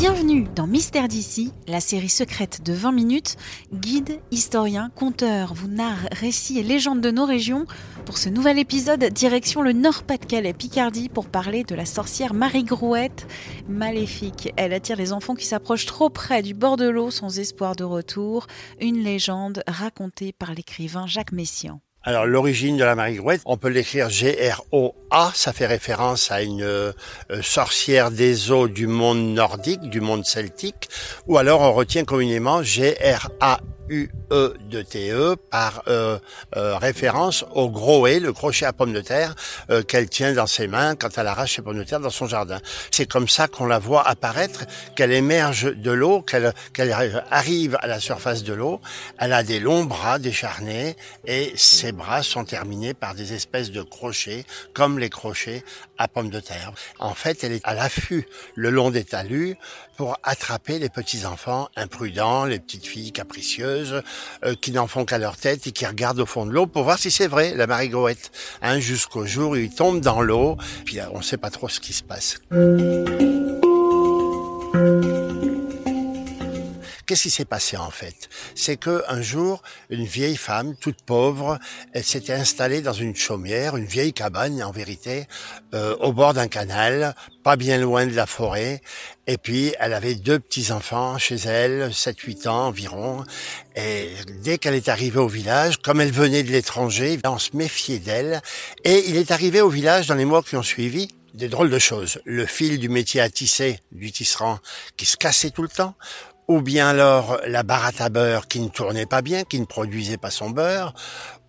Bienvenue dans Mystère d'ici, la série secrète de 20 minutes. Guide, historien, conteur vous narre récits et légendes de nos régions. Pour ce nouvel épisode, direction le Nord-Pas-de-Calais, Picardie, pour parler de la sorcière Marie Grouette. Maléfique, elle attire les enfants qui s'approchent trop près du bord de l'eau sans espoir de retour. Une légende racontée par l'écrivain Jacques Messiaen. Alors l'origine de la Marie-Grouette, on peut l'écrire G-R-O-A, ça fait référence à une euh, sorcière des eaux du monde nordique, du monde celtique, ou alors on retient communément G-R-A U-E de T-E par euh, euh, référence au groet, le crochet à pommes de terre euh, qu'elle tient dans ses mains quand elle arrache ses pommes de terre dans son jardin. C'est comme ça qu'on la voit apparaître, qu'elle émerge de l'eau, qu'elle qu'elle arrive à la surface de l'eau. Elle a des longs bras décharnés et ses bras sont terminés par des espèces de crochets, comme les crochets à pommes de terre. En fait, elle est à l'affût le long des talus pour attraper les petits enfants imprudents, les petites filles capricieuses euh, qui n'en font qu'à leur tête et qui regardent au fond de l'eau pour voir si c'est vrai la marigoette. Hein, jusqu'au jour où ils tombent dans l'eau, puis on ne sait pas trop ce qui se passe. Qu'est-ce qui s'est passé en fait? C'est que un jour, une vieille femme, toute pauvre, elle s'était installée dans une chaumière, une vieille cabane en vérité, euh, au bord d'un canal, pas bien loin de la forêt. Et puis, elle avait deux petits-enfants chez elle, 7-8 ans environ. Et dès qu'elle est arrivée au village, comme elle venait de l'étranger, on se méfiait d'elle. Et il est arrivé au village dans les mois qui ont suivi, des drôles de choses. Le fil du métier à tisser, du tisserand, qui se cassait tout le temps ou bien alors la baratte à beurre qui ne tournait pas bien, qui ne produisait pas son beurre,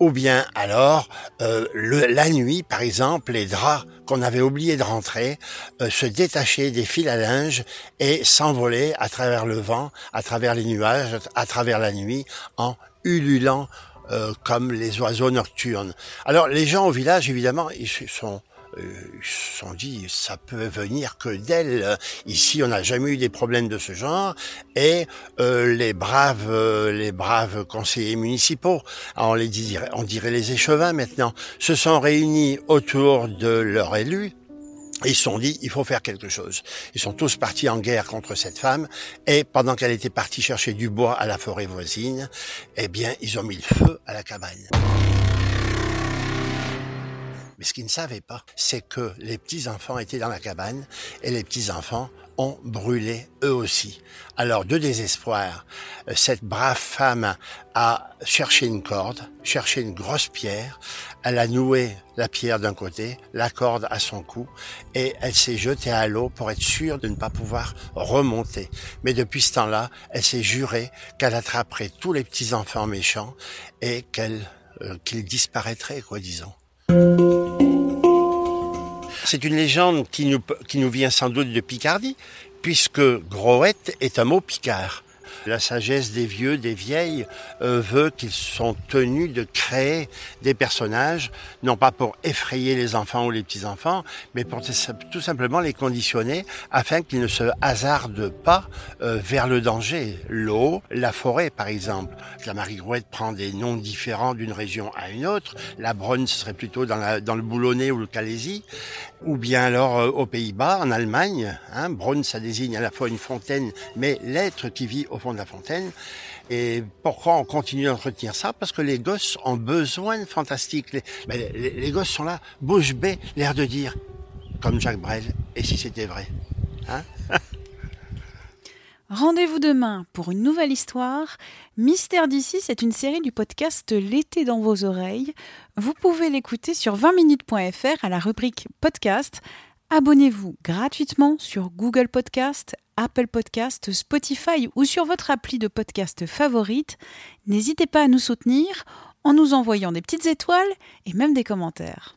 ou bien alors euh, le, la nuit, par exemple, les draps qu'on avait oublié de rentrer euh, se détachaient des fils à linge et s'envolaient à travers le vent, à travers les nuages, à travers la nuit, en ululant euh, comme les oiseaux nocturnes. Alors les gens au village, évidemment, ils sont ils se sont dit ça peut venir que d'elle. Ici, on n'a jamais eu des problèmes de ce genre. Et euh, les braves, euh, les braves conseillers municipaux, on les dirait, on dirait les échevins maintenant, se sont réunis autour de leur élu. Et ils se sont dit, il faut faire quelque chose. Ils sont tous partis en guerre contre cette femme, et pendant qu'elle était partie chercher du bois à la forêt voisine, eh bien, ils ont mis le feu à la cabane. Mais ce qu'ils ne savaient pas, c'est que les petits-enfants étaient dans la cabane et les petits-enfants ont brûlé eux aussi. Alors, de désespoir, euh, cette brave femme a cherché une corde, cherché une grosse pierre, elle a noué la pierre d'un côté, la corde à son cou, et elle s'est jetée à l'eau pour être sûre de ne pas pouvoir remonter. Mais depuis ce temps-là, elle s'est jurée qu'elle attraperait tous les petits-enfants méchants et qu'elle, euh, qu'ils disparaîtraient, quoi, disons. C'est une légende qui nous, vient sans doute de Picardie, puisque Groette est un mot picard. La sagesse des vieux, des vieilles, euh, veut qu'ils sont tenus de créer des personnages, non pas pour effrayer les enfants ou les petits-enfants, mais pour tout simplement les conditionner afin qu'ils ne se hasardent pas euh, vers le danger. L'eau, la forêt par exemple. La Marie-Grouette prend des noms différents d'une région à une autre. La Bronne, serait plutôt dans, le Boulonnais ou le Calaisie. Ou bien alors euh, aux Pays-Bas, en Allemagne. Hein, Bronne, ça désigne à la fois une fontaine, mais l'être qui vit au fond de la fontaine. Et pourquoi on continue d'entretenir ça? Parce que les gosses ont besoin de fantastique. Les, ben, les, les gosses sont là, bouche bée, l'air de dire, comme Jacques Brel, et si c'était vrai hein? Rendez-vous demain pour une nouvelle histoire. Mystère d'ici, c'est une série du podcast L'été dans vos oreilles. Vous pouvez l'écouter sur 20minutes.fr à la rubrique podcast. Abonnez-vous gratuitement sur Google Podcast, Apple Podcast, Spotify ou sur votre appli de podcast favorite. N'hésitez pas à nous soutenir. en nous envoyant des petites étoiles et même des commentaires.